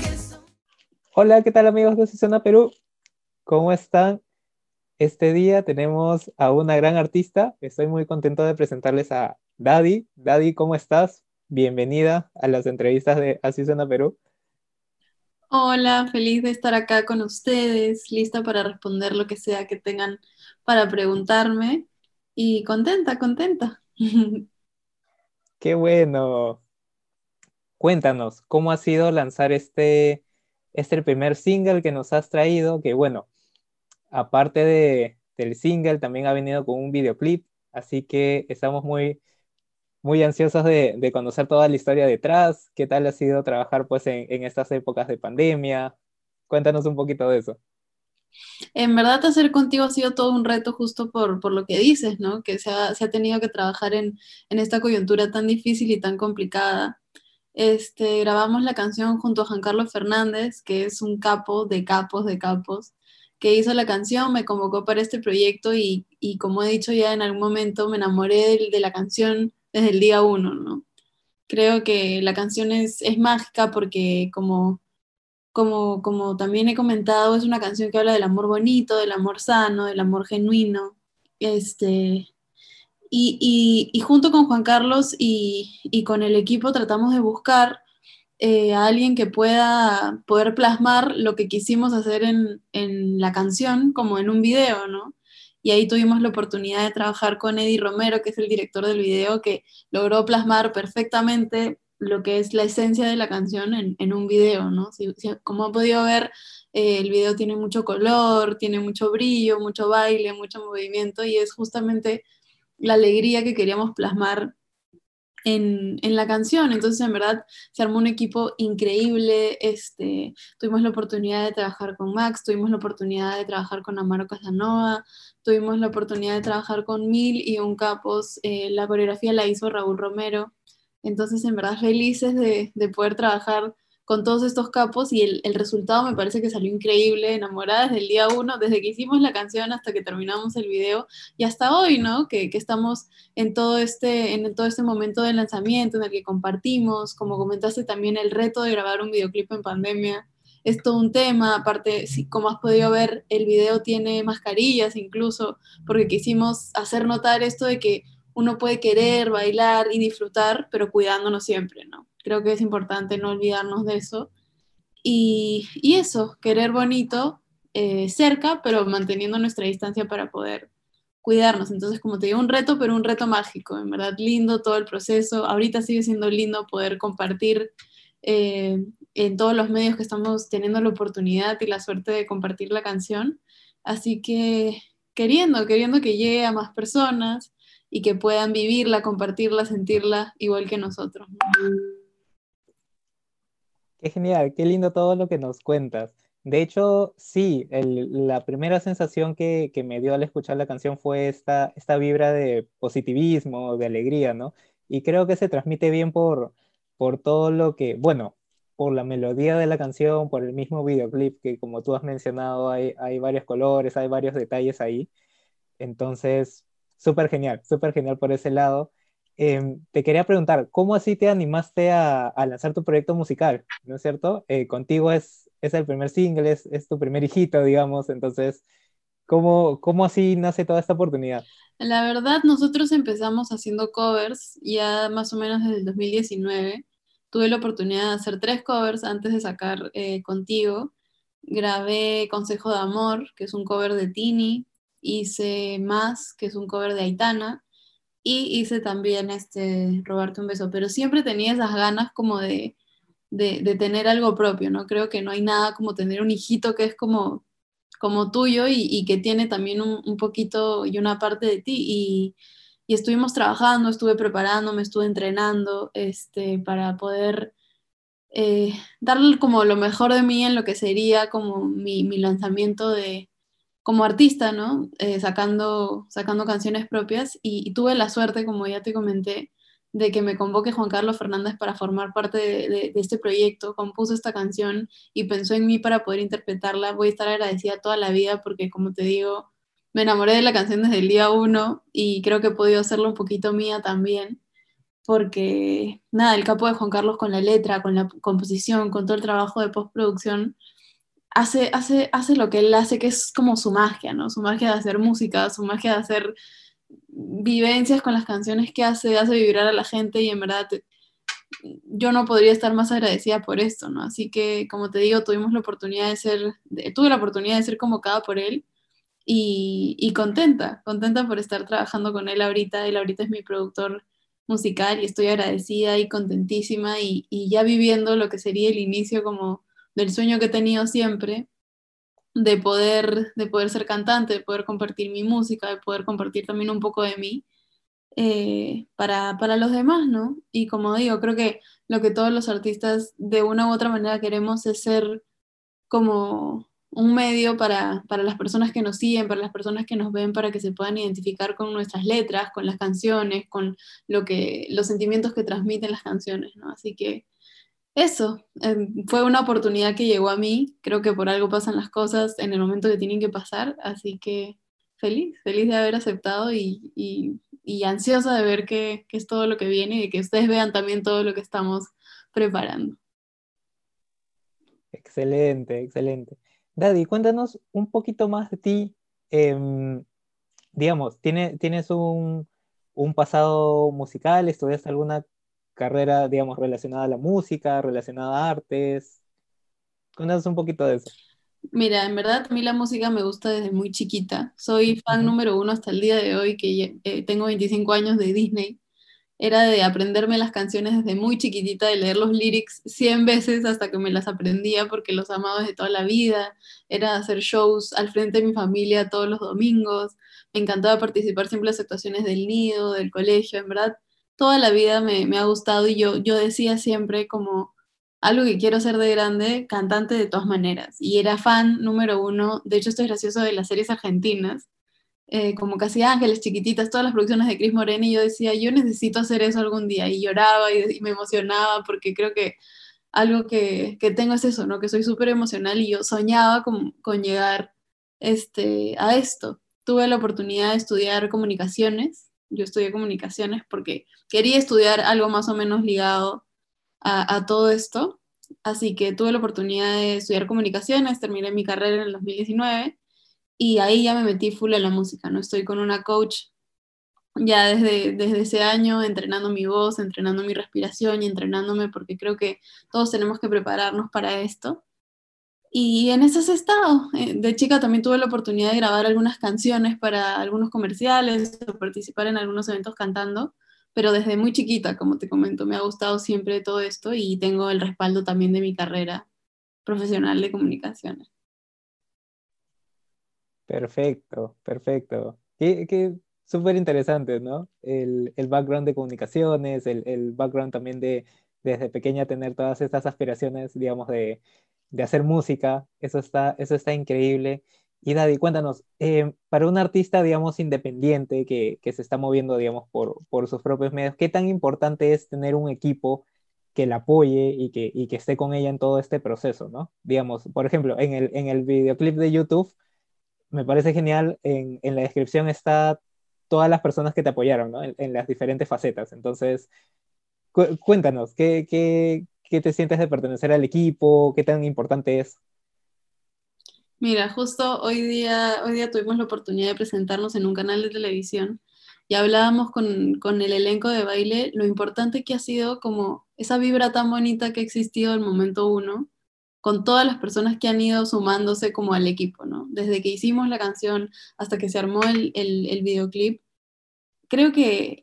que. Hola, ¿qué tal amigos de Zona Perú? ¿Cómo están? Este día tenemos a una gran artista. Estoy muy contento de presentarles a Daddy. Daddy, ¿cómo estás? Bienvenida a las entrevistas de Así Suena Perú. Hola, feliz de estar acá con ustedes, lista para responder lo que sea que tengan para preguntarme y contenta, contenta. Qué bueno. Cuéntanos, ¿cómo ha sido lanzar este, este primer single que nos has traído? Que bueno, aparte de, del single, también ha venido con un videoclip, así que estamos muy, muy ansiosos de, de conocer toda la historia detrás. ¿Qué tal ha sido trabajar pues en, en estas épocas de pandemia? Cuéntanos un poquito de eso. En verdad, hacer contigo ha sido todo un reto justo por, por lo que dices, ¿no? Que se ha, se ha tenido que trabajar en, en, esta coyuntura tan difícil y tan complicada. Este, grabamos la canción junto a Juan Carlos Fernández, que es un capo de capos de capos, que hizo la canción, me convocó para este proyecto y, y como he dicho ya en algún momento, me enamoré de, de la canción desde el día uno, ¿no? Creo que la canción es, es mágica porque como como, como también he comentado, es una canción que habla del amor bonito, del amor sano, del amor genuino. Este, y, y, junto con Juan Carlos y, y, con el equipo tratamos de buscar eh, a alguien que pueda poder plasmar lo que quisimos hacer en, en, la canción como en un video, ¿no? Y ahí tuvimos la oportunidad de trabajar con Eddie Romero, que es el director del video, que logró plasmar perfectamente lo que es la esencia de la canción en, en un video, ¿no? Si, si, como han podido ver, eh, el video tiene mucho color, tiene mucho brillo, mucho baile, mucho movimiento y es justamente la alegría que queríamos plasmar en, en, la canción. Entonces, en verdad, se armó un equipo increíble. Este, tuvimos la oportunidad de trabajar con Max, tuvimos la oportunidad de trabajar con Amaro Casanova, tuvimos la oportunidad de trabajar con Mil y un capos. Eh, la coreografía la hizo Raúl Romero. Entonces, en verdad, felices de, de poder trabajar con todos estos capos y el, resultado me parece que salió increíble, enamorada desde el día uno, desde que hicimos la canción hasta que terminamos el video y hasta hoy, ¿no? Que, que estamos en todo, este, en todo este momento de lanzamiento en el que compartimos, como comentaste también el reto de grabar un videoclip en pandemia, es todo un tema, aparte, si, como has podido ver, el video tiene mascarillas incluso, porque quisimos hacer notar esto de que uno puede querer bailar y disfrutar, pero cuidándonos siempre, ¿no? Creo que es importante no olvidarnos de eso. Y, y eso, querer bonito, eh, cerca, pero manteniendo nuestra distancia para poder cuidarnos. Entonces, como te digo, un reto, pero un reto mágico, en verdad lindo todo el proceso. Ahorita sigue siendo lindo poder compartir eh, en todos los medios que estamos teniendo la oportunidad y la suerte de compartir la canción. Así que queriendo, queriendo que llegue a más personas, y que puedan vivirla, compartirla, sentirla igual que nosotros. Qué genial, qué lindo todo lo que nos cuentas. De hecho, sí, la primera sensación que, que, me dio al escuchar la canción fue esta, esta vibra de positivismo, de alegría, ¿no? Y creo que se transmite bien por, por todo lo que, bueno, por la melodía de la canción, por el mismo videoclip, que como tú has mencionado, hay, hay varios colores, hay varios detalles ahí. Entonces, súper genial, súper genial por ese lado. Eh, te quería preguntar, ¿cómo así te animaste a, a lanzar tu proyecto musical? ¿No es cierto? Eh, contigo es, es el primer single, es, es, tu primer hijito, digamos, entonces, ¿cómo, ¿cómo así nace toda esta oportunidad? La verdad, nosotros empezamos haciendo covers ya más o menos desde el 2019. Tuve la oportunidad de hacer tres covers antes de sacar eh, Contigo. Grabé Consejo de Amor, que es un cover de Tini, hice Más, que es un cover de Aitana, y hice también este, Robarte un beso, pero siempre tenía esas ganas como de, de, tener algo propio, ¿no? Creo que no hay nada como tener un hijito que es como, como tuyo y, que tiene también un, un, poquito y una parte de ti. Y, y, estuvimos trabajando, estuve preparando, estuve entrenando este, para poder eh, darle como lo mejor de mí en lo que sería como mi, mi lanzamiento de, como artista, ¿no? Eh, sacando, sacando canciones propias y, tuve la suerte, como ya te comenté, de que me convoque Juan Carlos Fernández para formar parte de, de, de, este proyecto, compuso esta canción y pensó en mí para poder interpretarla. Voy a estar agradecida toda la vida porque, como te digo, me enamoré de la canción desde el día uno y creo que he podido hacerlo un poquito mía también, porque nada, el capo de Juan Carlos con la letra, con la composición, con todo el trabajo de postproducción, hace, hace, hace lo que él hace, que es como su magia, ¿no? Su magia de hacer música, su magia de hacer vivencias con las canciones que hace, hace vibrar a la gente y en verdad yo no podría estar más agradecida por esto, ¿no? Así que, como te digo, tuvimos la oportunidad de ser, tuve la oportunidad de ser convocada por él y, contenta, contenta por estar trabajando con él ahorita. Él ahorita es mi productor musical y estoy agradecida y contentísima y, y ya viviendo lo que sería el inicio como del sueño que he tenido siempre de poder, de poder ser cantante, de poder compartir mi música, de poder compartir también un poco de mí eh, para, para, los demás, ¿no? Y como digo, creo que lo que todos los artistas de una u otra manera queremos es ser como un medio para, para las personas que nos siguen, para las personas que nos ven, para que se puedan identificar con nuestras letras, con las canciones, con lo que, los sentimientos que transmiten las canciones, ¿no? Así que eso, em, fue una oportunidad que llegó a mí, creo que por algo pasan las cosas en el momento que tienen que pasar, así que feliz, feliz de haber aceptado y, y, y ansiosa de ver qué, es todo lo que viene y que ustedes vean también todo lo que estamos preparando. Excelente, excelente. Daddy, cuéntanos un poquito más de ti. Eh, digamos, ¿tiene, ¿tienes un, un pasado musical? ¿Estudiaste alguna carrera, digamos, relacionada a la música, relacionada a artes. Cuéntanos un poquito de eso. Mira, en verdad a mí la música me gusta desde muy chiquita. Soy fan número uno hasta el día de hoy, que eh, tengo 25 años de Disney. Era de aprenderme las canciones desde muy chiquitita, de leer los lyrics 100 veces hasta que me las aprendía porque los amaba desde toda la vida. Era hacer shows al frente de mi familia todos los domingos. Me encantaba participar siempre en las actuaciones del nido, del colegio. En verdad, toda la vida me, ha gustado y yo, yo decía siempre como algo que quiero ser de grande, cantante de todas maneras. Y era fan número uno, de hecho esto es gracioso, de las series argentinas, eh, como Casi Ángeles, Chiquititas, todas las producciones de Cris Morena, y yo decía, yo necesito hacer eso algún día, y lloraba y, me emocionaba, porque creo que algo que, que tengo es eso, ¿no? Que soy súper emocional y yo soñaba con, con llegar este, a esto. Tuve la oportunidad de estudiar comunicaciones yo estudié comunicaciones porque quería estudiar algo más o menos ligado a, todo esto. Así que tuve la oportunidad de estudiar comunicaciones, terminé mi carrera en el 2019 y ahí ya me metí full en la música, ¿no? Estoy con una coach ya desde, desde ese año entrenando mi voz, entrenando mi respiración y entrenándome porque creo que todos tenemos que prepararnos para esto. Y en ese estado. Eh, de chica también tuve la oportunidad de grabar algunas canciones para algunos comerciales o participar en algunos eventos cantando, pero desde muy chiquita, como te comento, me ha gustado siempre todo esto y tengo el respaldo también de mi carrera profesional de comunicaciones. Perfecto, perfecto. Qué, súper interesante, ¿no? El, el, background de comunicaciones, el, el background también de desde pequeña tener todas estas aspiraciones, digamos, de de hacer música, eso está, eso está increíble. Y Daddy, cuéntanos, eh, para un artista, digamos, independiente que, que, se está moviendo, digamos, por, por sus propios medios, ¿qué tan importante es tener un equipo que la apoye y que, y que esté con ella en todo este proceso, ¿no? Digamos, por ejemplo, en el, en el videoclip de YouTube, me parece genial, en, en la descripción está todas las personas que te apoyaron, ¿no? En, las diferentes facetas. Entonces, cuéntanos, ¿qué, qué, ¿Qué te sientes de pertenecer al equipo? ¿Qué tan importante es? Mira, justo hoy día, hoy día tuvimos la oportunidad de presentarnos en un canal de televisión y hablábamos con, con, el elenco de baile lo importante que ha sido como esa vibra tan bonita que ha existido el momento uno, con todas las personas que han ido sumándose como al equipo, ¿no? Desde que hicimos la canción hasta que se armó el, el, el videoclip, creo que,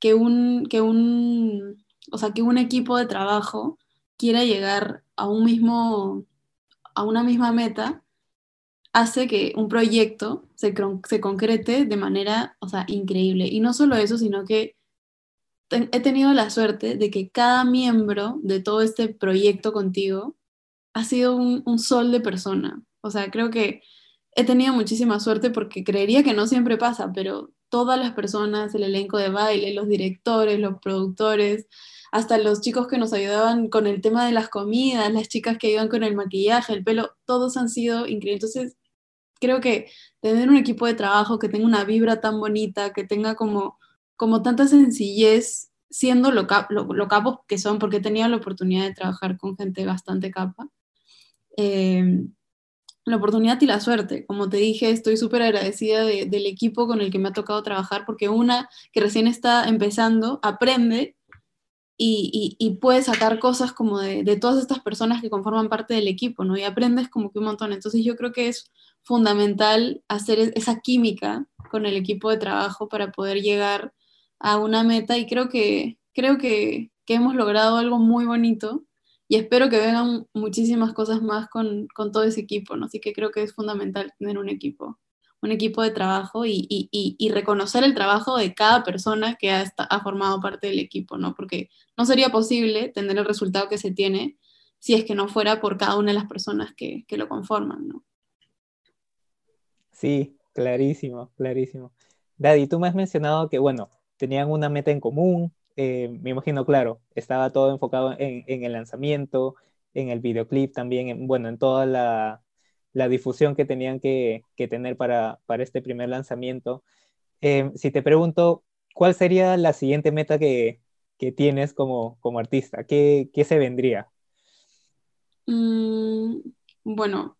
que, un, que un o sea, que un equipo de trabajo quiera llegar a un mismo, a una misma meta, hace que un proyecto se, se concrete de manera, o sea, increíble. Y no solo eso, sino que he tenido la suerte de que cada miembro de todo este proyecto contigo ha sido un, un sol de persona. O sea, creo que he tenido muchísima suerte porque creería que no siempre pasa, pero todas las personas, el elenco de baile, los directores, los productores, hasta los chicos que nos ayudaban con el tema de las comidas, las chicas que iban con el maquillaje, el pelo, todos han sido increíbles. Entonces, creo que tener un equipo de trabajo que tenga una vibra tan bonita, que tenga como, como tanta sencillez, siendo lo, lo, capos que son, porque he tenido la oportunidad de trabajar con gente bastante capa. Em, la oportunidad y la suerte. Como te dije, estoy súper agradecida del equipo con el que me ha tocado trabajar, porque una que recién está empezando aprende y, y, puede sacar cosas como de, de, todas estas personas que conforman parte del equipo, ¿no? Y aprendes como que un montón. Entonces yo creo que es fundamental hacer e-, esa química con el equipo de trabajo para poder llegar a una meta y creo que, creo que, que hemos logrado algo muy bonito y espero que vengan muchísimas cosas más con, con, todo ese equipo, ¿no? Así que creo que es fundamental tener un equipo, un equipo de trabajo y, y, y reconocer el trabajo de cada persona que ha, ha, formado parte del equipo, ¿no? Porque no sería posible tener el resultado que se tiene si es que no fuera por cada una de las personas que, que lo conforman, ¿no? Sí, clarísimo, clarísimo. Daddy, tú me has mencionado que, bueno, tenían una meta en común, eh, me imagino, claro, estaba todo enfocado en, el lanzamiento, en el videoclip también, bueno, en toda la, difusión que tenían que, tener para, este primer lanzamiento. Eh, si te pregunto, ¿cuál sería la siguiente meta que, tienes como, como artista? ¿Qué, se vendría? Mm, bueno,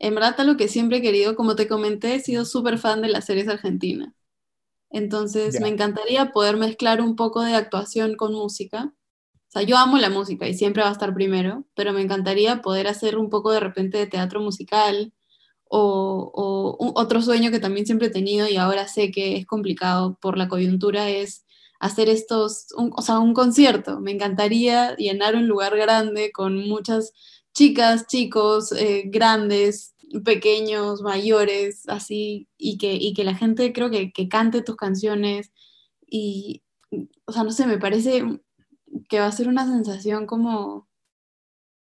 en verdad lo que siempre he querido, como te comenté, he sido súper fan de las series argentinas. Entonces, me encantaría poder mezclar un poco de actuación con música. O sea, yo amo la música y siempre va a estar primero, pero me encantaría poder hacer un poco de repente de teatro musical o, otro sueño que también siempre he tenido y ahora sé que es complicado por la coyuntura es hacer estos, o sea, un concierto. Me encantaría llenar un lugar grande con muchas chicas, chicos, eh, grandes, pequeños, mayores, así, y que, y que la gente creo que, que cante tus canciones y, o sea, no sé, me parece que va a ser una sensación como,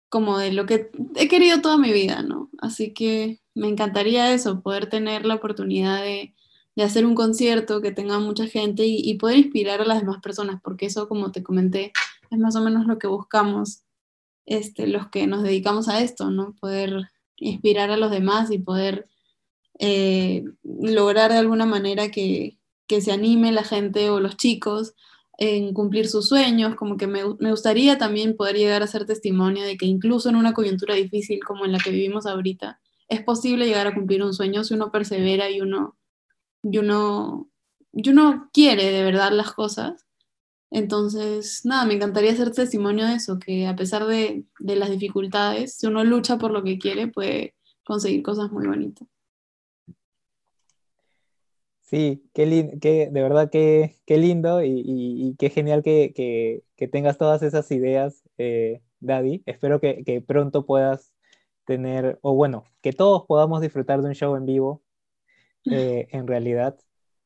como de lo que he querido toda mi vida, ¿no? Así que me encantaría eso, poder tener la oportunidad de, de hacer un concierto que tenga mucha gente y, poder inspirar a las demás personas, porque eso, como te comenté, es más o menos lo que buscamos este, los que nos dedicamos a esto, ¿no? Poder inspirar a los demás y poder eh, lograr de alguna manera que, se anime la gente o los chicos en cumplir sus sueños, como que me, gustaría también poder llegar a ser testimonio de que incluso en una coyuntura difícil como en la que vivimos ahorita, es posible llegar a cumplir un sueño si uno persevera y uno, y uno, y uno quiere de verdad las cosas. Entonces, nada, me encantaría ser testimonio de eso, que a pesar de, las dificultades, si uno lucha por lo que quiere, puede conseguir cosas muy bonitas. Sí, qué, qué de verdad qué, qué lindo y, qué genial que, tengas todas esas ideas, eh, Daddy. Espero que, pronto puedas tener, o bueno, que todos podamos disfrutar de un show en vivo, eh, en realidad.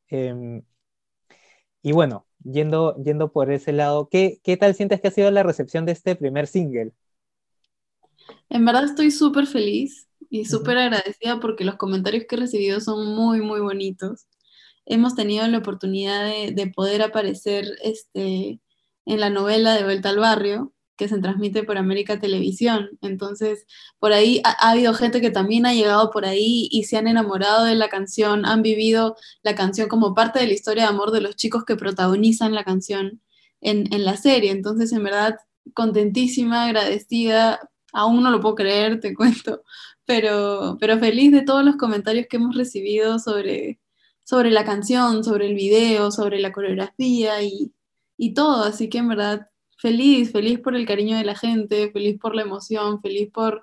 Em, y bueno, yendo, yendo por ese lado, ¿qué, ¿qué tal sientes que ha sido la recepción de este primer single? En verdad estoy súper feliz y súper agradecida porque los comentarios que he recibido son muy, muy bonitos. Hemos tenido la oportunidad de, de poder aparecer este, en la novela de Vuelta al Barrio, que se transmite por América Televisión. Entonces, por ahí ha, habido gente que también ha llegado por ahí y se han enamorado de la canción, han vivido la canción como parte de la historia de amor de los chicos que protagonizan la canción en, en la serie. Entonces, en verdad, contentísima, agradecida, aún no lo puedo creer, te cuento, pero, pero feliz de todos los comentarios que hemos recibido sobre, sobre la canción, sobre el video, sobre la coreografía y, y todo. Así que en verdad feliz, feliz por el cariño de la gente, feliz por la emoción, feliz por,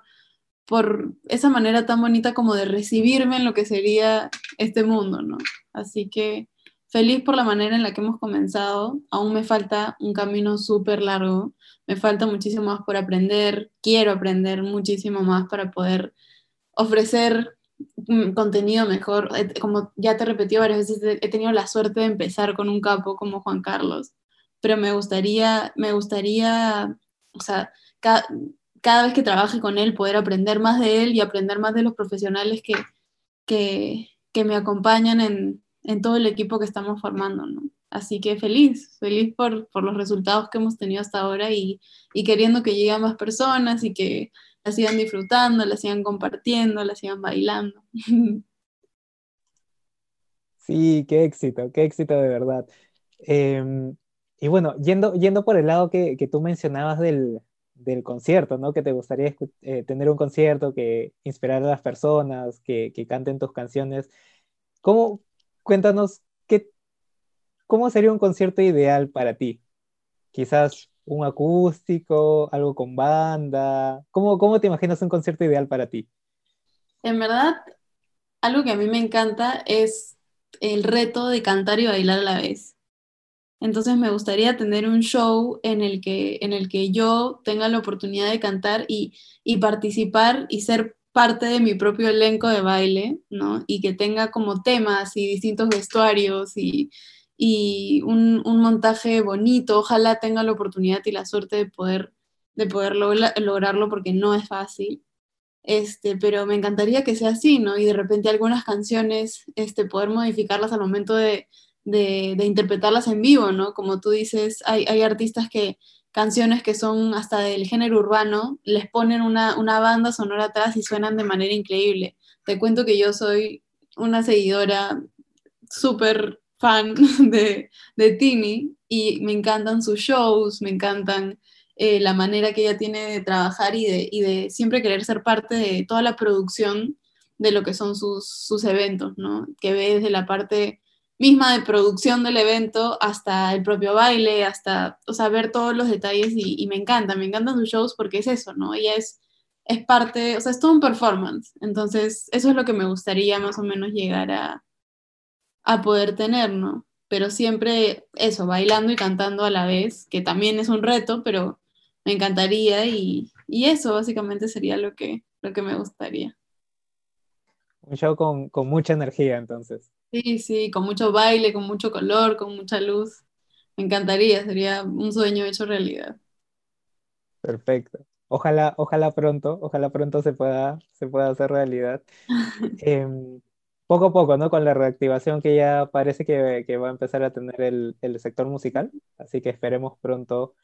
por esa manera tan bonita como de recibirme en lo que sería este mundo, ¿no? Así que feliz por la manera en la que hemos comenzado. Aún me falta un camino súper largo, me falta muchísimo más por aprender, quiero aprender muchísimo más para poder ofrecer contenido mejor. Como ya te repetí varias veces, he tenido la suerte de empezar con un capo como Juan Carlos pero me gustaría, me gustaría, o sea, cada, vez que trabaje con él, poder aprender más de él y aprender más de los profesionales que, que, que me acompañan en, en, todo el equipo que estamos formando, ¿no? Así que feliz, feliz por, por los resultados que hemos tenido hasta ahora y, y, queriendo que llegue a más personas y que sigan disfrutando, la sigan compartiendo, la sigan bailando. Sí, qué éxito, qué éxito de verdad. Em, y bueno, yendo, yendo por el lado que, que tú mencionabas del, del concierto, ¿no? Que te gustaría eh, tener un concierto que inspirar a las personas, que, que canten tus canciones. ¿Cómo, cuéntanos, qué, cómo sería un concierto ideal para ti? Quizás un acústico, algo con banda. ¿Cómo, cómo te imaginas un concierto ideal para ti? En verdad, algo que a mí me encanta es el reto de cantar y bailar a la vez. Entonces me gustaría tener un show en el que, en el que yo tenga la oportunidad de cantar y, participar y ser parte de mi propio elenco de baile, ¿no? Y que tenga como temas y distintos vestuarios y, un, montaje bonito. Ojalá tenga la oportunidad y la suerte de poder, de poder lograrlo porque no es fácil. Este, pero me encantaría que sea así, ¿no? Y de repente algunas canciones, este, poder modificarlas al momento de, de, interpretarlas en vivo, ¿no? Como tú dices, hay, artistas que canciones que son hasta del género urbano, les ponen una, banda sonora atrás y suenan de manera increíble. Te cuento que yo soy una seguidora súper fan de, de Tini y me encantan sus shows, me encantan eh, la manera que ella tiene de trabajar y de, y de, siempre querer ser parte de toda la producción de lo que son sus, sus eventos, ¿no? Que ve desde la parte misma de producción del evento hasta el propio baile, hasta, o sea, ver todos los detalles y, me encanta, me encantan sus shows porque es eso, ¿no? Ella es, es parte, o sea, es todo un performance. Entonces, eso es lo que me gustaría más o menos llegar a, a poder tener, ¿no? Pero siempre eso, bailando y cantando a la vez, que también es un reto, pero me encantaría y, y eso básicamente sería lo que, lo que me gustaría. Un show con, con mucha energía, entonces. Sí, sí, con mucho baile, con mucho color, con mucha luz. Me encantaría, sería un sueño hecho realidad. Perfecto. Ojalá, ojalá pronto, ojalá pronto se pueda, se pueda hacer realidad. Em, poco a poco, ¿no? Con la reactivación que ya parece que, va a empezar a tener el, sector musical, así que esperemos pronto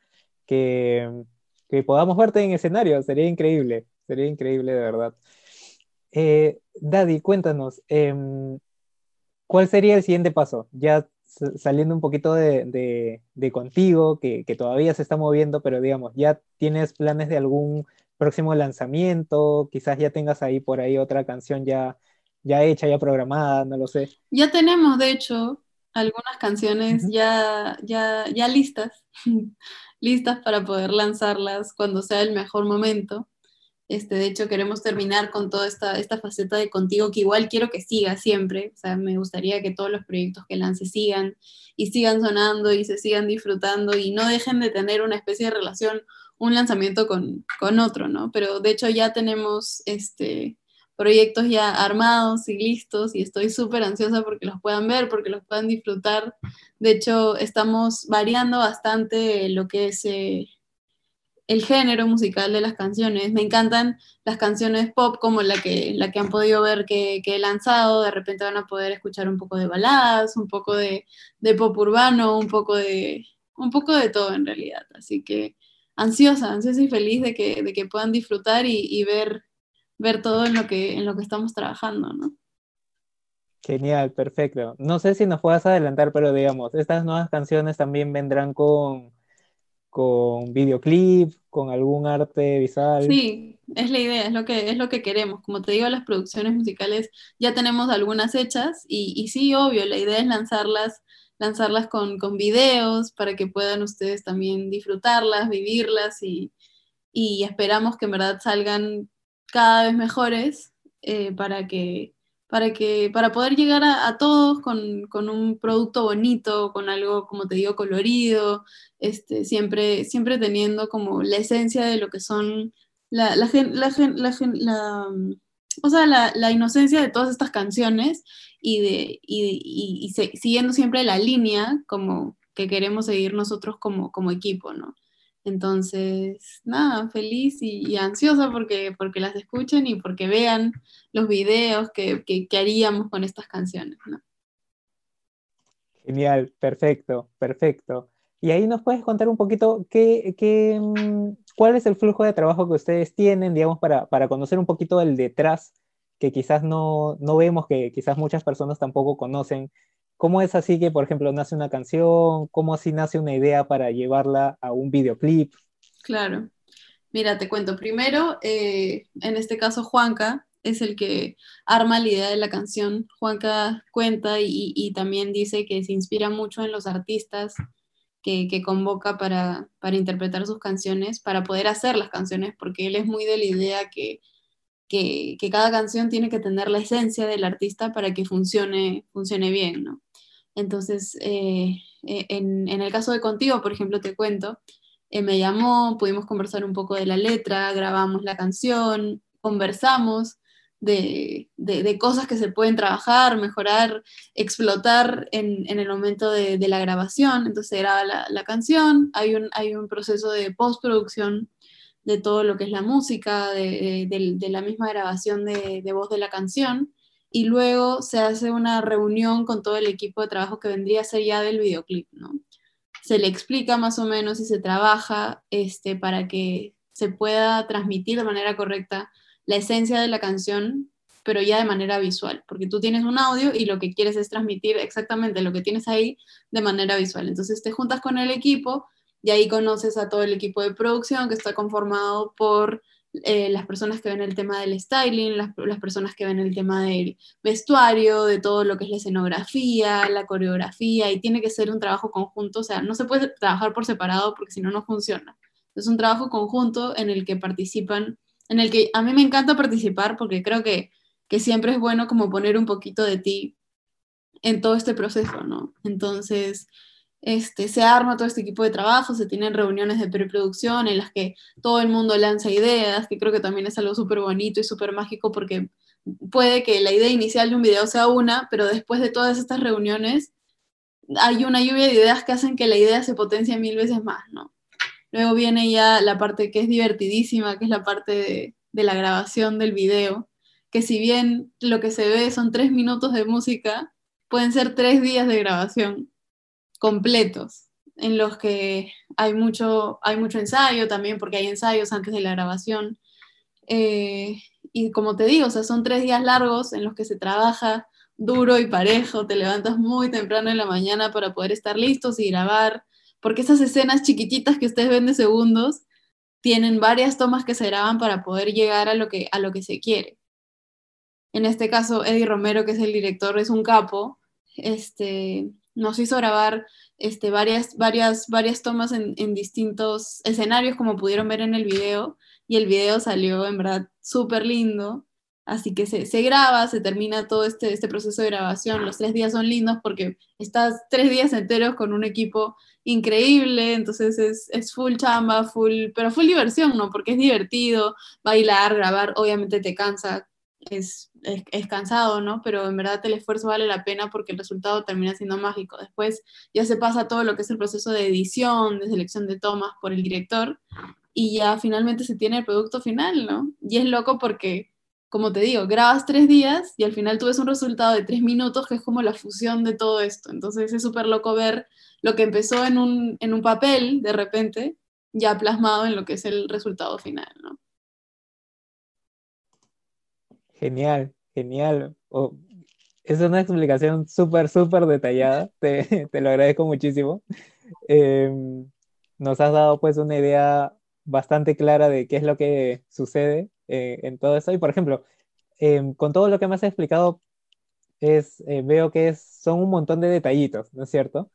que, que podamos verte en escenario, sería increíble, sería increíble de verdad. Eh, Daddy, cuéntanos, em, ¿cuál sería el siguiente paso? Ya saliendo un poquito de, contigo, que, todavía se está moviendo, pero digamos, ¿ya tienes planes de algún próximo lanzamiento? Quizás ya tengas ahí por ahí otra canción ya, ya hecha, ya programada, no lo sé. Ya tenemos, de hecho, algunas canciones ya, ya, ya listas, listas para poder lanzarlas cuando sea el mejor momento. Este, de hecho, queremos terminar con toda esta, esta faceta de contigo, que igual quiero que siga siempre. O sea, me gustaría que todos los proyectos que lance sigan y sigan sonando y se sigan disfrutando y no dejen de tener una especie de relación, un lanzamiento con, con otro, ¿no? Pero de hecho ya tenemos este, proyectos ya armados y listos y estoy súper ansiosa porque los puedan ver, porque los puedan disfrutar. De hecho, estamos variando bastante lo que es... Eh, el género musical de las canciones. Me encantan las canciones pop como la que, la que han podido ver que, he lanzado. De repente van a poder escuchar un poco de baladas, un poco de, pop urbano, un poco de, un poco de todo en realidad. Así que ansiosa, ansiosa y feliz de que, de que puedan disfrutar y, ver, ver todo en lo, que, en lo que estamos trabajando, ¿no? Genial, perfecto. No sé si nos puedas adelantar, pero digamos, estas nuevas canciones también vendrán con con videoclip, con algún arte visual. Sí, es la idea, es lo que, es lo que queremos. Como te digo, las producciones musicales ya tenemos algunas hechas y, y sí, obvio, la idea es lanzarlas, lanzarlas con, con, videos para que puedan ustedes también disfrutarlas, vivirlas y, y esperamos que en verdad salgan cada vez mejores eh, para que para, que, para poder llegar a, todos con, con, un producto bonito, con algo, como te digo, colorido, este, siempre, siempre teniendo como la esencia de lo que son la, la, la, la o sea, la, inocencia de todas estas canciones y, de, y, y, siguiendo siempre la línea como que queremos seguir nosotros como, como equipo, ¿no? Entonces, nada, feliz y, ansiosa porque, porque las escuchen y porque vean los videos que, haríamos con estas canciones. Genial, perfecto, perfecto. Y ahí nos puedes contar un poquito qué, qué, mm, cuál es el flujo de trabajo que ustedes tienen, digamos, para, para conocer un poquito el detrás que quizás no, no vemos, que quizás muchas personas tampoco conocen. ¿Cómo es así que, por ejemplo, nace una canción? ¿Cómo así nace una idea para llevarla a un videoclip? Claro. Mira, te cuento. Primero, eh, en este caso, Juanca es el que arma la idea de la canción. Juanca cuenta y, también dice que se inspira mucho en los artistas que, convoca para, interpretar sus canciones, para poder hacer las canciones, porque él es muy de la idea que, que, que, cada canción tiene que tener la esencia del artista para que funcione, funcione bien, ¿no? Entonces, eh, eh en, el caso de Contigo, por ejemplo, te cuento, eh, me llamó, pudimos conversar un poco de la letra, grabamos la canción, conversamos, de, cosas que se pueden trabajar, mejorar, explotar en, el momento de, la grabación. Entonces se graba la, la, canción, hay un, hay un proceso de postproducción de todo lo que es la música, de la misma grabación de, voz de la canción, y luego se hace una reunión con todo el equipo de trabajo que vendría a ser ya del videoclip, ¿no? Se le explica más o menos y se trabaja este, para que se pueda transmitir de manera correcta la esencia de la canción, pero ya de manera visual, porque tú tienes un audio y lo que quieres es transmitir exactamente lo que tienes ahí de manera visual. Entonces te juntas con el equipo y ahí conoces a todo el equipo de producción que está conformado por eh, las personas que ven el tema del styling, las, personas que ven el tema del vestuario, de todo lo que es la escenografía, la coreografía, y tiene que ser un trabajo conjunto, o sea, no se puede trabajar por separado porque si no, no funciona. Es un trabajo conjunto en el que participan en el que a mí me encanta participar porque creo que, que siempre es bueno como poner un poquito de ti en todo este proceso, ¿no? Entonces, este, se arma todo este equipo de trabajo, se tienen reuniones de preproducción en las que todo el mundo lanza ideas, que creo que también es algo súper bonito y súper mágico porque puede que la idea inicial de un video sea una, pero después de todas estas reuniones hay una lluvia de ideas que hacen que la idea se potencie mil veces más, ¿no? Luego viene ya la parte que es divertidísima, que es la parte de, de, la grabación del video, que si bien lo que se ve son tres minutos de música, pueden ser tres días de grabación completos, en los que hay mucho, hay mucho ensayo también, porque hay ensayos antes de la grabación. Eh, y como te digo, o sea, son tres días largos en los que se trabaja duro y parejo, te levantas muy temprano en la mañana para poder estar listos y grabar porque esas escenas chiquititas que ustedes ven de segundos tienen varias tomas que se graban para poder llegar a lo que, a lo que se quiere. En este caso, Eddie Romero, que es el director, es un capo, este, nos hizo grabar este, varias, varias, varias tomas en, en distintos escenarios, como pudieron ver en el video, y el video salió en verdad súper lindo. Así que se, se, graba, se termina todo este, este proceso de grabación. Los tres días son lindos porque estás tres días enteros con un equipo increíble, entonces es, es, full chamba, full, pero full diversión, ¿no? Porque es divertido, bailar, grabar, obviamente te cansa, es, es, es, cansado, ¿no? Pero en verdad el esfuerzo vale la pena porque el resultado termina siendo mágico. Después ya se pasa todo lo que es el proceso de edición, de selección de tomas por el director y ya finalmente se tiene el producto final, ¿no? Y es loco porque como te digo, grabas tres días y al final tú ves un resultado de tres minutos que es como la fusión de todo esto. Entonces es súper loco ver lo que empezó en un, en un papel de repente, ya plasmado en lo que es el resultado final, ¿no? Genial, genial. Oh, es una explicación súper, súper detallada. Te, te, lo agradezco muchísimo. Eh, nos has dado pues una idea bastante clara de qué es lo que sucede eh, en todo eso. Y por ejemplo, eh, con todo lo que me has explicado, es, eh, veo que es, son un montón de detallitos, ¿no es cierto?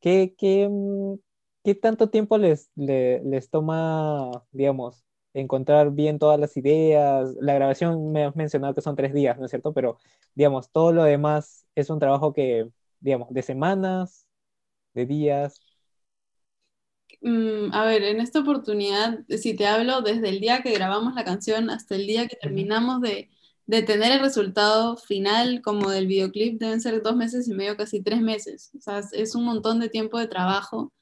¿Qué, qué, mm, qué tanto tiempo les, les, les, toma, digamos, encontrar bien todas las ideas? La grabación me has mencionado que son tres días, ¿no es cierto? Pero, digamos, todo lo demás es un trabajo que, digamos, de semanas, de días. Mm, a ver, en esta oportunidad, si te hablo desde el día que grabamos la canción hasta el día que terminamos de, de tener el resultado final como del videoclip, deben ser dos meses y medio, casi tres meses. O sea, es un montón de tiempo de trabajo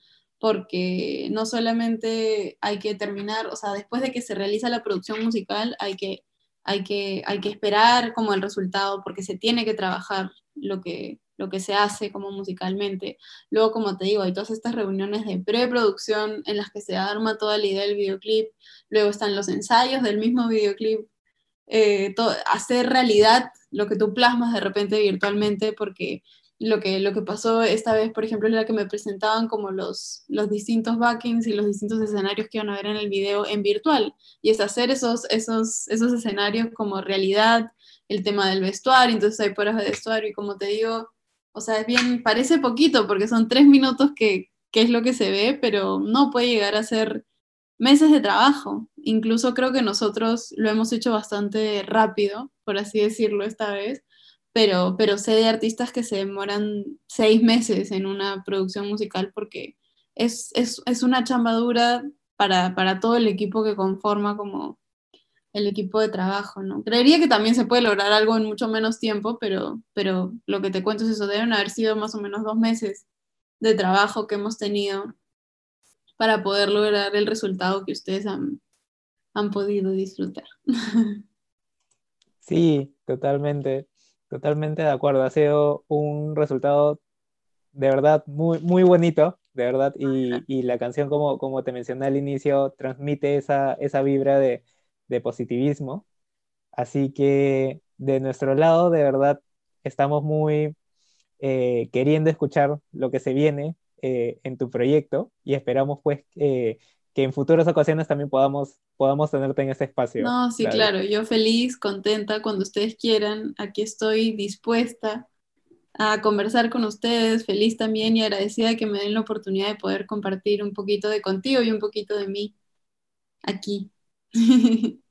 porque no solamente hay que terminar, o sea, después de que se realiza la producción musical, hay que, hay que, hay que esperar como el resultado porque se tiene que trabajar lo que, lo que se hace como musicalmente. Luego, como te digo, hay todas estas reuniones de preproducción en las que se arma toda la idea del videoclip. Luego están los ensayos del mismo videoclip. Eh, hacer realidad lo que tú plasmas de repente virtualmente, porque lo que, lo que pasó esta vez, por ejemplo, era que me presentaban como los, los distintos backings y los distintos escenarios que iban a ver en el video en virtual. Y es hacer esos, esos, esos escenarios como realidad, el tema del vestuario, entonces hay pruebas de vestuario y como te digo, o sea, es bien, parece poquito porque son tres minutos que, que es lo que se ve, pero no puede llegar a ser meses de trabajo. Incluso creo que nosotros lo hemos hecho bastante rápido, por así decirlo, esta vez pero, pero sé de artistas que se demoran seis meses en una producción musical porque es, es, es una chambadura para, para, todo el equipo que conforma como el equipo de trabajo, ¿no? Creería que también se puede lograr algo en mucho menos tiempo, pero, pero lo que te cuento es eso, deben haber sido más o menos dos meses de trabajo que hemos tenido para poder lograr el resultado que ustedes han, han podido disfrutar. Sí, totalmente. Totalmente de acuerdo, ha sido un resultado de verdad muy, muy bonito, de verdad, y, y la canción, como, como te mencioné al inicio, transmite esa, esa vibra de, de positivismo. Así que de nuestro lado, de verdad, estamos muy eh, queriendo escuchar lo que se viene eh, en tu proyecto y esperamos pues eh, que en futuras ocasiones también podamos, podamos tenerte en ese espacio. No, sí, claro. yo feliz, contenta, cuando ustedes quieran, aquí estoy dispuesta a conversar con ustedes, feliz también y agradecida de que me den la oportunidad de poder compartir un poquito de contigo y un poquito de mí aquí.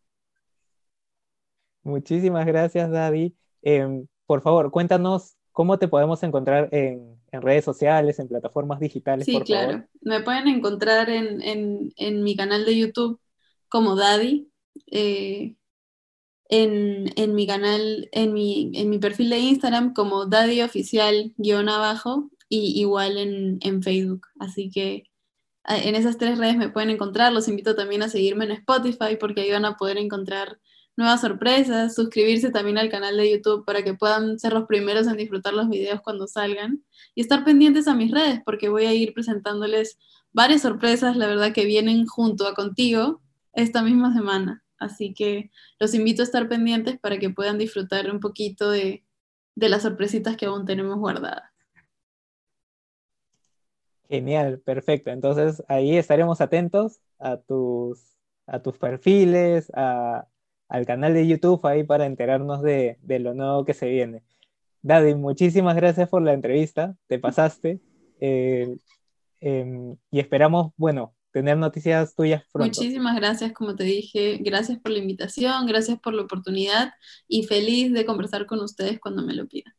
Muchísimas gracias, David. Em, por favor, cuéntanos cómo te podemos encontrar en, en redes sociales, en plataformas digitales. Sí, claro. Me pueden encontrar en, en, en, mi canal de YouTube como Daddy, eh, en, en, mi canal, en mi, en mi perfil de Instagram como Daddy Oficial guion abajo y igual en, en Facebook. Así que en esas tres redes me pueden encontrar. Los invito también a seguirme en Spotify porque ahí van a poder encontrar nuevas sorpresas, suscribirse también al canal de YouTube para que puedan ser los primeros en disfrutar los videos cuando salgan y estar pendientes a mis redes porque voy a ir presentándoles varias sorpresas, la verdad que vienen junto a contigo esta misma semana. Así que los invito a estar pendientes para que puedan disfrutar un poquito de, de las sorpresitas que aún tenemos guardadas. Genial, perfecto. Entonces ahí estaremos atentos a tus, a tus perfiles, a, al canal de YouTube ahí para enterarnos de, de lo nuevo que se viene. Daddy, muchísimas gracias por la entrevista, te pasaste eh, eh, y esperamos, bueno, tener noticias tuyas pronto. Muchísimas gracias, como te dije, gracias por la invitación, gracias por la oportunidad y feliz de conversar con ustedes cuando me lo pidan.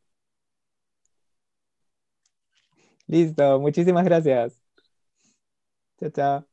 Listo, muchísimas gracias. Chao, chao.